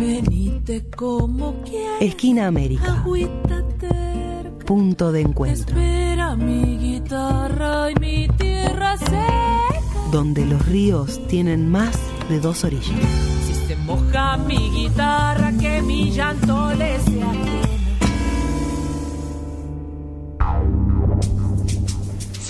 Venite como quieras. Esquina América. Terca. Punto de encuentro. Espera mi guitarra y mi tierra seca. Donde los ríos tienen más de dos orillas. Si se moja mi guitarra, que mi llanto le sea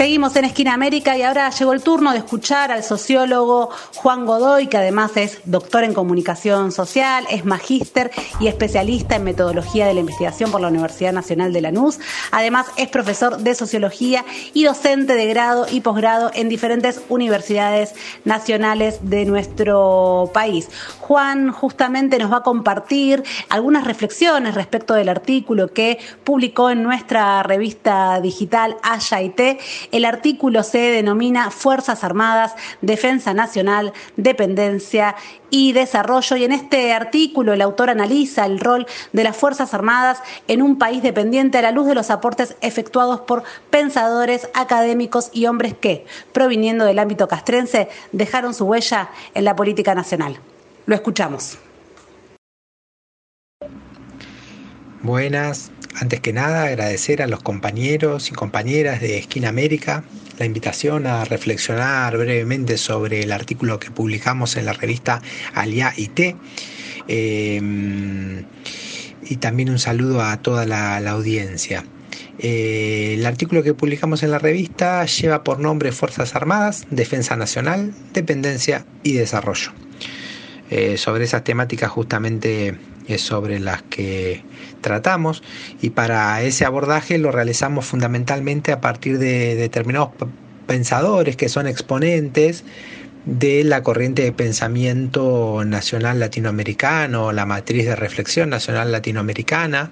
Seguimos en Esquina América y ahora llegó el turno de escuchar al sociólogo Juan Godoy, que además es doctor en comunicación social, es magíster y especialista en metodología de la investigación por la Universidad Nacional de Lanús. Además es profesor de sociología y docente de grado y posgrado en diferentes universidades nacionales de nuestro país. Juan justamente nos va a compartir algunas reflexiones respecto del artículo que publicó en nuestra revista digital Haya el artículo se denomina Fuerzas Armadas, Defensa Nacional, Dependencia y Desarrollo. Y en este artículo el autor analiza el rol de las Fuerzas Armadas en un país dependiente a la luz de los aportes efectuados por pensadores, académicos y hombres que, proviniendo del ámbito castrense, dejaron su huella en la política nacional. Lo escuchamos. Buenas, antes que nada agradecer a los compañeros y compañeras de Esquina América la invitación a reflexionar brevemente sobre el artículo que publicamos en la revista Alia IT. Eh, y también un saludo a toda la, la audiencia. Eh, el artículo que publicamos en la revista lleva por nombre Fuerzas Armadas, Defensa Nacional, Dependencia y Desarrollo. Eh, sobre esas temáticas justamente es sobre las que tratamos. Y para ese abordaje lo realizamos fundamentalmente a partir de determinados pensadores que son exponentes de la corriente de pensamiento nacional latinoamericano, la matriz de reflexión nacional latinoamericana,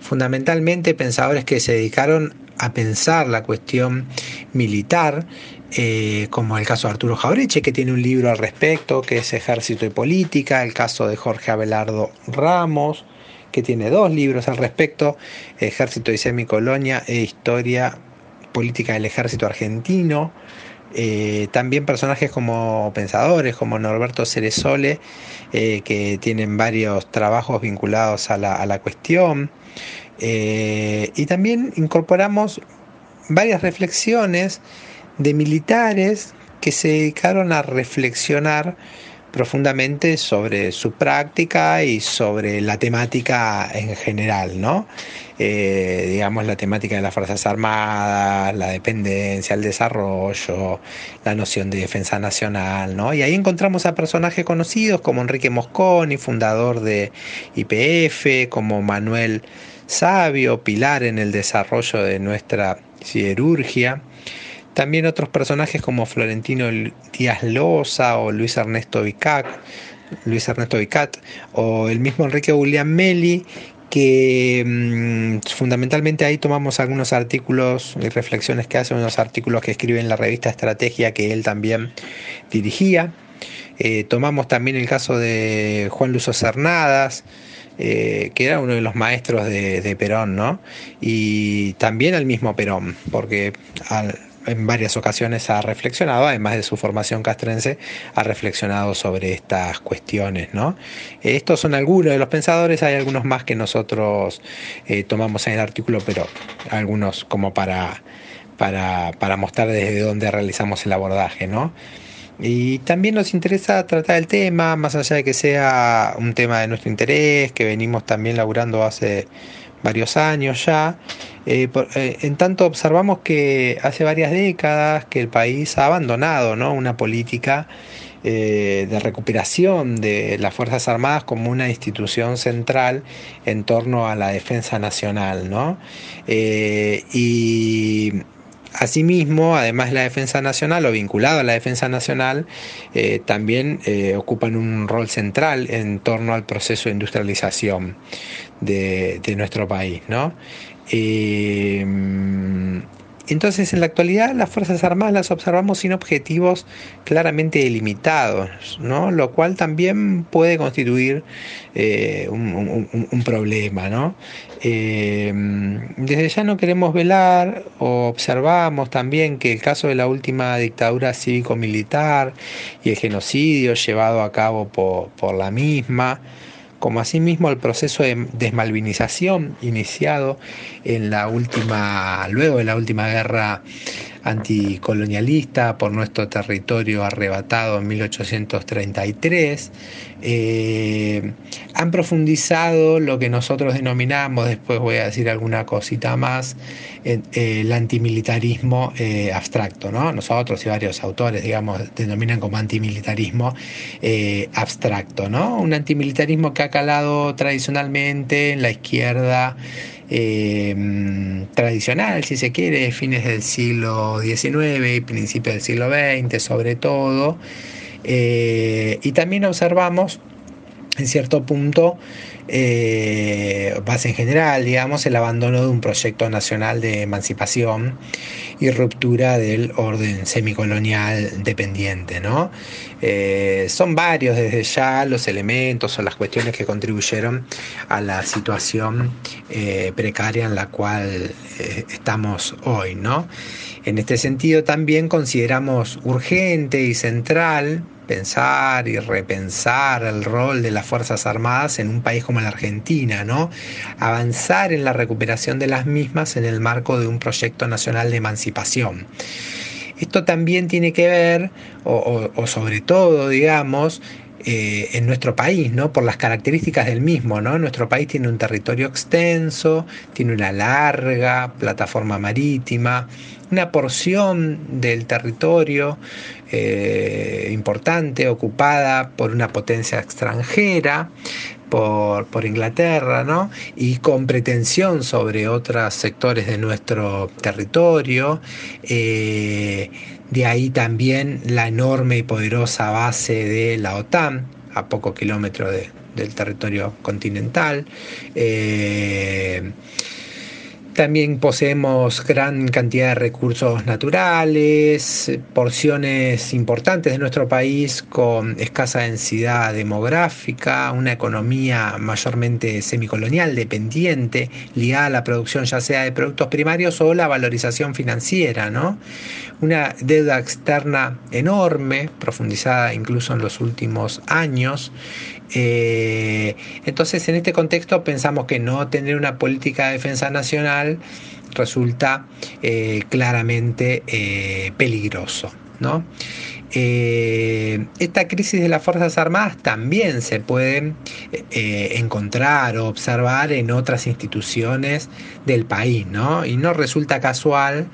fundamentalmente pensadores que se dedicaron a pensar la cuestión militar, eh, como el caso de Arturo Jaureche, que tiene un libro al respecto, que es Ejército y Política, el caso de Jorge Abelardo Ramos, que tiene dos libros al respecto, Ejército y Semicolonia e Historia Política del Ejército Argentino, eh, también personajes como pensadores, como Norberto Ceresole, eh, que tienen varios trabajos vinculados a la, a la cuestión. Y también incorporamos varias reflexiones de militares que se dedicaron a reflexionar profundamente sobre su práctica y sobre la temática en general, ¿no? Eh, digamos la temática de las Fuerzas Armadas, la dependencia, el desarrollo, la noción de defensa nacional, ¿no? Y ahí encontramos a personajes conocidos como Enrique Mosconi, fundador de IPF, como Manuel Sabio, pilar en el desarrollo de nuestra siderurgia. También otros personajes como Florentino Díaz Loza o Luis Ernesto Vicat, Luis Ernesto Vicat o el mismo Enrique William Meli, que mmm, fundamentalmente ahí tomamos algunos artículos y reflexiones que hace, unos artículos que escribe en la revista Estrategia que él también dirigía. Eh, tomamos también el caso de Juan Luso Cernadas, eh, que era uno de los maestros de, de, Perón, ¿no? Y también al mismo Perón, porque al, en varias ocasiones ha reflexionado, además de su formación castrense, ha reflexionado sobre estas cuestiones. ¿no? Estos son algunos de los pensadores, hay algunos más que nosotros eh, tomamos en el artículo, pero algunos como para, para, para mostrar desde dónde realizamos el abordaje. ¿no? Y también nos interesa tratar el tema, más allá de que sea un tema de nuestro interés, que venimos también laburando hace varios años ya. Eh, eh, en tanto observamos que hace varias décadas que el país ha abandonado ¿no? una política eh, de recuperación de las Fuerzas Armadas como una institución central en torno a la defensa nacional. ¿no? y Asimismo, además de la defensa nacional o vinculado a la defensa nacional, eh, también eh, ocupan un rol central en torno al proceso de industrialización de, de nuestro país. ¿no? Eh, entonces, en la actualidad, las Fuerzas Armadas las observamos sin objetivos claramente delimitados, ¿no? lo cual también puede constituir eh, un, problema. ¿no? Eh, desde ya no queremos velar o observamos también que el caso de la última dictadura cívico-militar y el genocidio llevado a cabo por, por la misma, como asimismo el proceso de desmalvinización iniciado en la última, luego de la última guerra anticolonialista por nuestro territorio arrebatado en 1833, eh, han profundizado lo que nosotros denominamos, después voy a decir alguna cosita más, eh, el antimilitarismo eh, abstracto. ¿no? Nosotros y varios autores, digamos, denominan como antimilitarismo abstracto. ¿no? Un antimilitarismo que ha calado tradicionalmente en la izquierda eh, tradicional, si se quiere, fines del siglo XIX y principios del siglo XX sobre todo. Eh, y también observamos en cierto punto eh, base en general, digamos, el abandono de un proyecto nacional de emancipación y ruptura del orden semicolonial dependiente. ¿no? Eh, son varios desde ya los elementos o las cuestiones que contribuyeron a la situación eh, precaria en la cual estamos hoy. ¿no? En este sentido también consideramos urgente y central pensar y repensar el rol de las Fuerzas Armadas en un país como la Argentina, ¿no? Avanzar en la recuperación de las mismas en el marco de un proyecto nacional de emancipación. Esto también tiene que ver, o, sobre todo, digamos, eh, en nuestro país, ¿no? Por las características del mismo, ¿no? Nuestro país tiene un territorio extenso, tiene una larga plataforma marítima, una porción del territorio eh, importante ocupada por una potencia extranjera, por, Inglaterra, ¿no? y con pretensión sobre otros sectores de nuestro territorio. Eh, de ahí también la enorme y poderosa base de la OTAN, a pocos kilómetros del territorio continental. Eh, también poseemos gran cantidad de recursos naturales, porciones importantes de nuestro país con escasa densidad demográfica, una economía mayormente semicolonial, dependiente, ligada a la producción ya sea de productos primarios o la valorización financiera, ¿no? Una deuda externa enorme, profundizada incluso en los últimos años, eh, entonces, en este contexto pensamos que no tener una política de defensa nacional resulta eh, claramente eh, peligroso. ¿no? esta crisis de las Fuerzas Armadas también se puede encontrar o observar en otras instituciones del país, ¿no? Y no resulta casual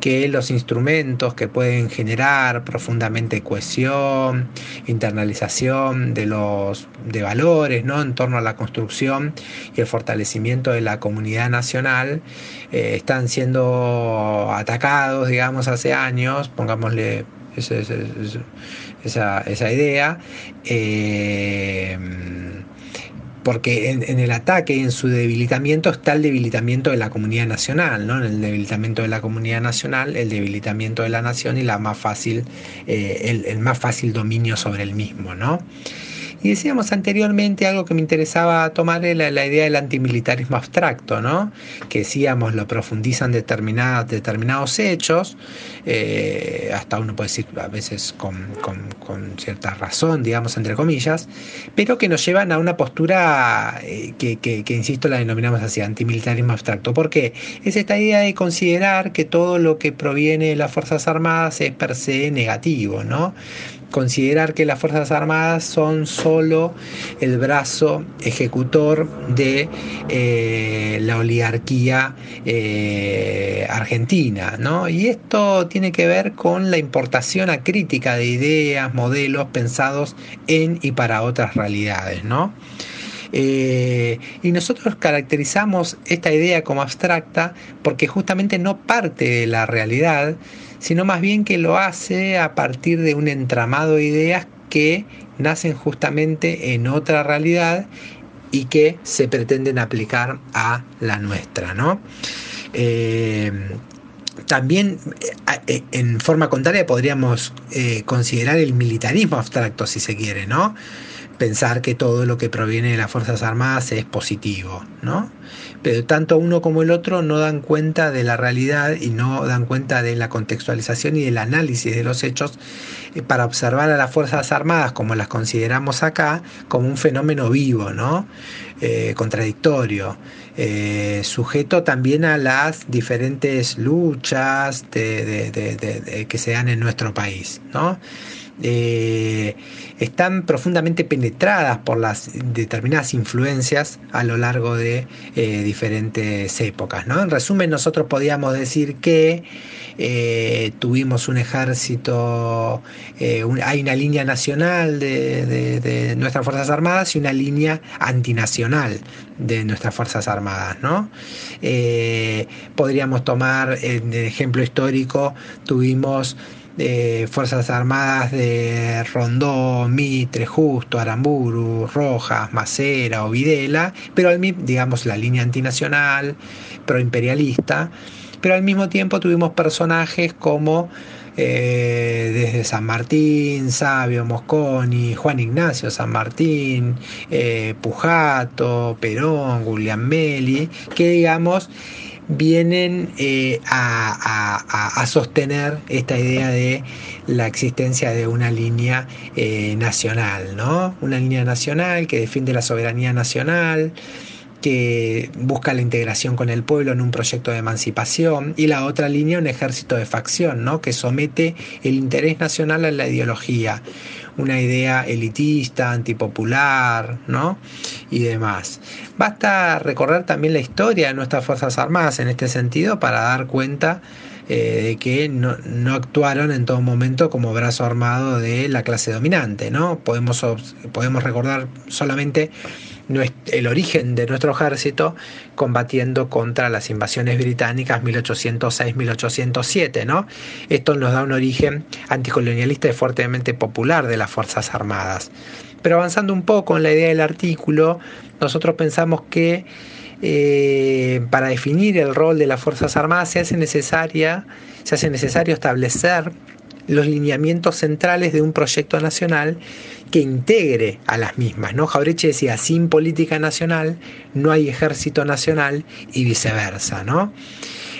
que los instrumentos que pueden generar profundamente cohesión, internalización de los de valores ¿no? en torno a la construcción y el fortalecimiento de la comunidad nacional eh, están siendo atacados, digamos, hace años, pongámosle esa, esa, idea. Eh, porque en, el ataque en su debilitamiento está el debilitamiento de la comunidad nacional, ¿no? En el debilitamiento de la comunidad nacional, el debilitamiento de la nación y la más fácil, eh, el, el, más fácil dominio sobre el mismo, ¿no? Y decíamos anteriormente algo que me interesaba tomar la, la idea del antimilitarismo abstracto, ¿no? que decíamos lo profundizan determinadas, determinados hechos, eh, hasta uno puede decir a veces con, cierta razón, digamos, entre comillas, pero que nos llevan a una postura eh, que, que, que, insisto, la denominamos así, antimilitarismo abstracto. ¿Por qué? Es esta idea de considerar que todo lo que proviene de las Fuerzas Armadas es per se negativo, ¿no? Considerar que las Fuerzas Armadas son solo el brazo ejecutor de eh, la oligarquía eh, argentina. ¿no? Y esto tiene que ver con la importación acrítica de ideas, modelos pensados en y para otras realidades. ¿no? Eh, y nosotros caracterizamos esta idea como abstracta porque justamente no parte de la realidad, sino más bien que lo hace a partir de un entramado de ideas que nacen justamente en otra realidad y que se pretenden aplicar a la nuestra, ¿no? Eh, también eh, en forma contraria podríamos considerar el militarismo abstracto, si se quiere, ¿no? Pensar que todo lo que proviene de las Fuerzas Armadas es positivo, ¿no? Pero tanto uno como el otro no dan cuenta de la realidad y no dan cuenta de la contextualización y del análisis de los hechos eh, para observar a las Fuerzas Armadas, como las consideramos acá, como un fenómeno vivo, ¿no? Eh, contradictorio, eh, sujeto también a las diferentes luchas que se dan en nuestro país, ¿no? Eh, están profundamente penetradas por las determinadas influencias a lo largo de diferentes épocas. ¿no? En resumen, nosotros podíamos decir que tuvimos un ejército, hay una línea nacional de, nuestras Fuerzas Armadas y una línea antinacional de nuestras Fuerzas Armadas. ¿no? podríamos tomar, en el ejemplo histórico, tuvimos de Fuerzas Armadas de Rondó, Mitre, Justo, Aramburu, Rojas, Macera o Videla, pero al digamos, la línea antinacional, proimperialista, pero al mismo tiempo tuvimos personajes como eh, desde San Martín, Sabio, Mosconi, Juan Ignacio San Martín, eh, Pujato, Perón, Meli, que digamos vienen eh, a, sostener esta idea de la existencia de una línea nacional, ¿no? Una línea nacional que defiende la soberanía nacional, que busca la integración con el pueblo en un proyecto de emancipación, y la otra línea, un ejército de facción, ¿no? que somete el interés nacional a la ideología, una idea elitista, antipopular, ¿no? y demás. Basta recorrer también la historia de nuestras Fuerzas Armadas en este sentido para dar cuenta eh, de que no, no, actuaron en todo momento como brazo armado de la clase dominante. ¿no? Podemos, podemos recordar solamente el origen de nuestro ejército combatiendo contra las invasiones británicas 1806-1807. ¿no? Esto nos da un origen anticolonialista y fuertemente popular de las Fuerzas Armadas. Pero avanzando un poco en la idea del artículo, nosotros pensamos que eh, para definir el rol de las Fuerzas Armadas se hace, necesaria, se hace necesario establecer los lineamientos centrales de un proyecto nacional que integre a las mismas. ¿no? Jaureche decía, sin política nacional no hay ejército nacional y viceversa. ¿no?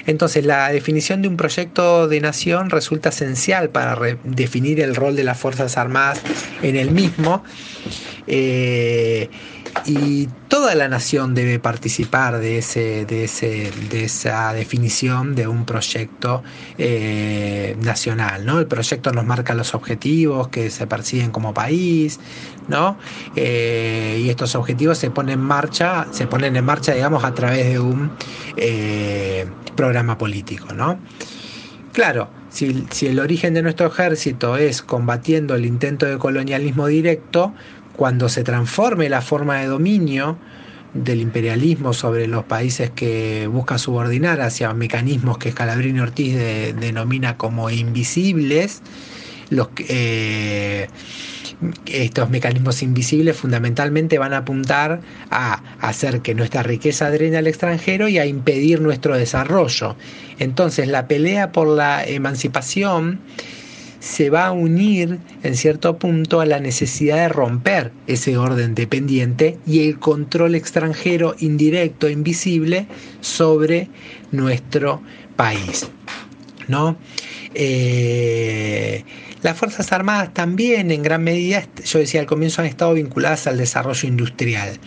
Entonces la definición de un proyecto de nación resulta esencial para definir el rol de las Fuerzas Armadas en el mismo. Eh, y toda la nación debe participar de, ese, de, ese, de esa definición de un proyecto eh, nacional. ¿no? El proyecto nos marca los objetivos que se persiguen como país, ¿no? Eh, y estos objetivos se ponen en marcha, se ponen en marcha, digamos, a través de un eh, programa político, ¿no? Claro, si, si el origen de nuestro ejército es combatiendo el intento de colonialismo directo, cuando se transforme la forma de dominio del imperialismo sobre los países que busca subordinar hacia mecanismos que Scalabrini Ortiz denomina como invisibles, los, eh, estos mecanismos invisibles fundamentalmente van a apuntar a hacer que nuestra riqueza drene al extranjero y a impedir nuestro desarrollo. Entonces la pelea por la emancipación se va a unir en cierto punto a la necesidad de romper ese orden dependiente y el control extranjero indirecto, invisible, sobre nuestro país. ¿no? Eh, las Fuerzas Armadas también en gran medida, yo decía al comienzo, han estado vinculadas al desarrollo industrial.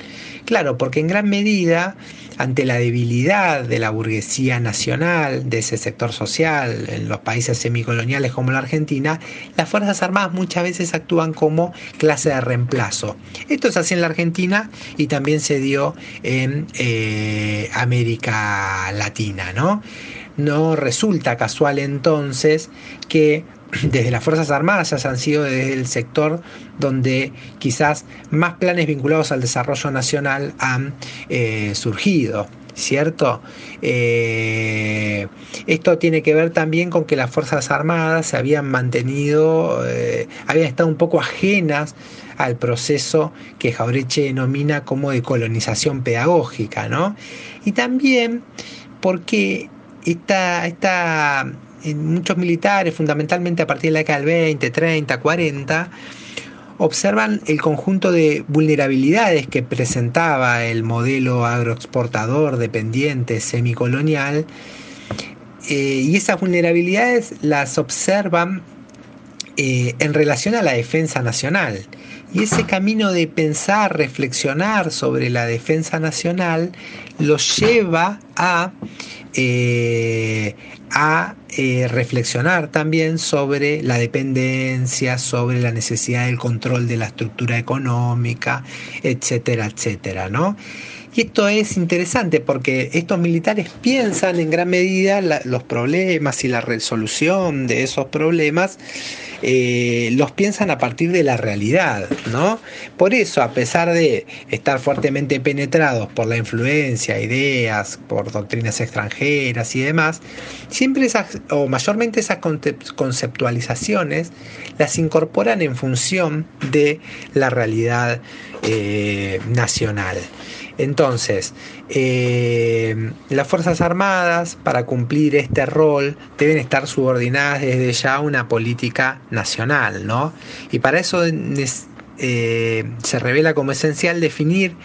Claro, porque en gran medida, ante la debilidad de la burguesía nacional, de ese sector social en los países semicoloniales como la Argentina, las Fuerzas Armadas muchas veces actúan como clase de reemplazo. Esto es así en la Argentina y también se dio en eh, América Latina, ¿no? No resulta casual entonces que desde las Fuerzas Armadas han sido desde el sector donde quizás más planes vinculados al desarrollo nacional han eh, surgido. ¿Cierto? Eh, esto tiene que ver también con que las Fuerzas Armadas se habían mantenido, eh, habían estado un poco ajenas al proceso que Jaureche denomina como de colonización pedagógica, ¿no? Y también porque esta, muchos militares, fundamentalmente a partir de la década del 20, 30, 40, observan el conjunto de vulnerabilidades que presentaba el modelo agroexportador dependiente semicolonial eh, y esas vulnerabilidades las observan eh, en relación a la defensa nacional. Y ese camino de pensar, reflexionar sobre la defensa nacional, los lleva a, eh, eh, reflexionar también sobre la dependencia, sobre la necesidad del control de la estructura económica, etcétera, etcétera, ¿no? Y esto es interesante porque estos militares piensan en gran medida los problemas y la resolución de esos problemas eh, los piensan a partir de la realidad, ¿no? Por eso, a pesar de estar fuertemente penetrados por la influencia, ideas, por doctrinas extranjeras y demás, siempre esas, o mayormente esas conceptualizaciones las incorporan en función de la realidad eh, nacional. Entonces, eh, las Fuerzas Armadas, para cumplir este rol, deben estar subordinadas desde ya a una política nacional, ¿no? Y para eso eh, se revela como esencial definir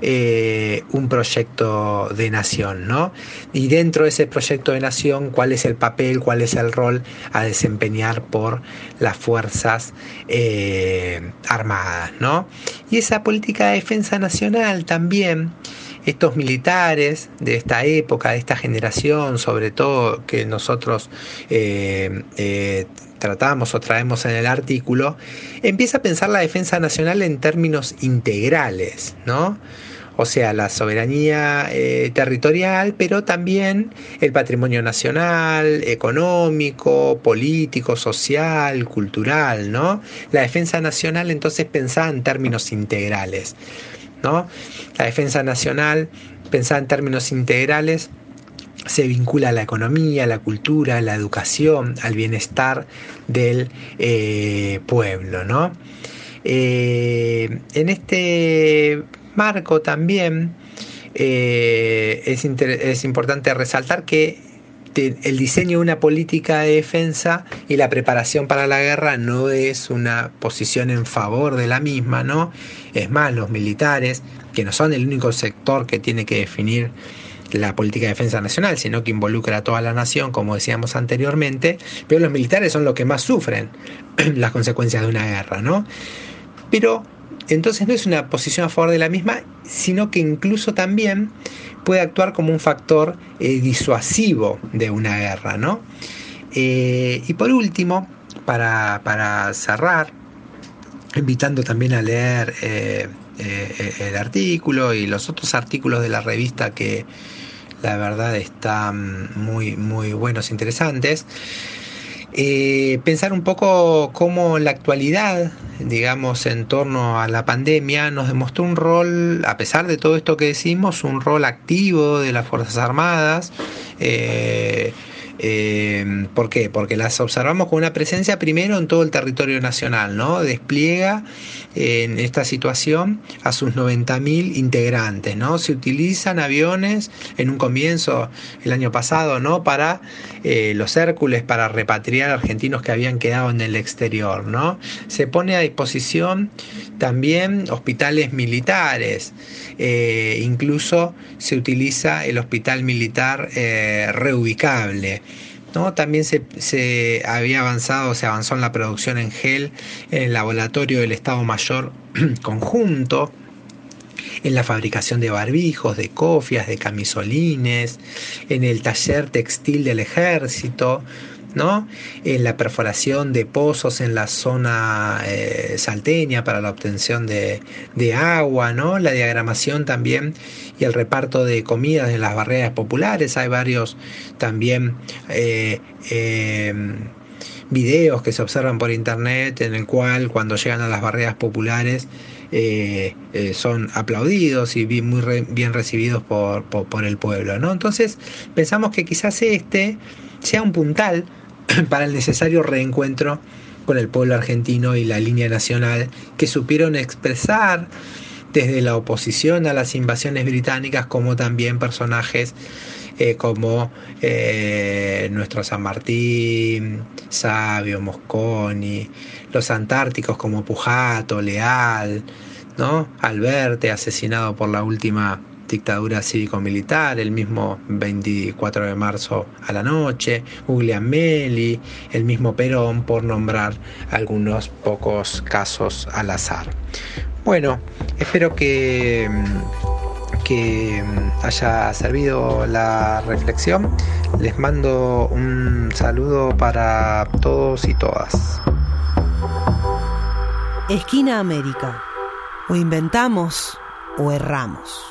eh, un proyecto de nación, ¿no? Y dentro de ese proyecto de nación, cuál es el papel, cuál es el rol a desempeñar por las Fuerzas eh, Armadas, ¿no? Y esa política de defensa nacional también estos militares de esta época, de esta generación, sobre todo que nosotros tratamos o traemos en el artículo, empieza a pensar la defensa nacional en términos integrales, ¿no? O sea, la soberanía eh, territorial, pero también el patrimonio nacional, económico, político, social, cultural, ¿no? La defensa nacional entonces pensaba en términos integrales, ¿no? La defensa nacional pensaba en términos integrales se vincula a la economía, a la cultura, a la educación, al bienestar del eh, pueblo. ¿no? Eh, en este marco también eh, es, es importante resaltar que el diseño de una política de defensa y la preparación para la guerra no es una posición en favor de la misma, ¿no? Es más, los militares, que no son el único sector que tiene que definir la política de defensa nacional, sino que involucra a toda la nación, como decíamos anteriormente, pero los militares son los que más sufren las consecuencias de una guerra, ¿no? Pero entonces no es una posición a favor de la misma, sino que incluso también puede actuar como un factor eh, disuasivo de una guerra, ¿no? Eh, y por último, para, para, cerrar, invitando también a leer eh, el artículo y los otros artículos de la revista que, la verdad están muy, muy buenos, interesantes. Eh, pensar un poco cómo la actualidad, digamos, en torno a la pandemia, nos demostró un rol, a pesar de todo esto que decimos, un rol activo de las Fuerzas Armadas. Eh, eh, ¿Por qué? Porque las observamos con una presencia primero en todo el territorio nacional, ¿no? Despliega en esta situación a sus 90.000 integrantes, ¿no? Se utilizan aviones en un comienzo el año pasado, ¿no? Para eh, los Hércules, para repatriar argentinos que habían quedado en el exterior, ¿no? Se pone a disposición también hospitales militares, eh, incluso se utiliza el hospital militar eh, reubicable. También se, había avanzado, se avanzó en la producción en gel en el laboratorio del Estado Mayor conjunto, en la fabricación de barbijos, de cofias, de camisolines, en el taller textil del ejército, ¿no? En la perforación de pozos en la zona eh, salteña para la obtención de, agua, ¿no? La diagramación también y el reparto de comidas en las barreras populares. Hay varios también eh, em, videos que se observan por internet en el cual cuando llegan a las barreras populares eh, son aplaudidos y muy bien recibidos por, por, el pueblo. ¿no? Entonces pensamos que quizás este sea un puntal para el necesario reencuentro con el pueblo argentino y la línea nacional que supieron expresar desde la oposición a las invasiones británicas como también personajes eh, como eh, nuestro San Martín, Sabio, Mosconi, los antárticos como Pujato, Leal, ¿no? Alberte, asesinado por la última dictadura cívico-militar, el mismo 24 de marzo a la noche, Guglielmelli, el mismo Perón, por nombrar algunos pocos casos al azar. Bueno, espero que que haya servido la reflexión. Les mando un saludo para todos y todas. Esquina América. O inventamos o erramos.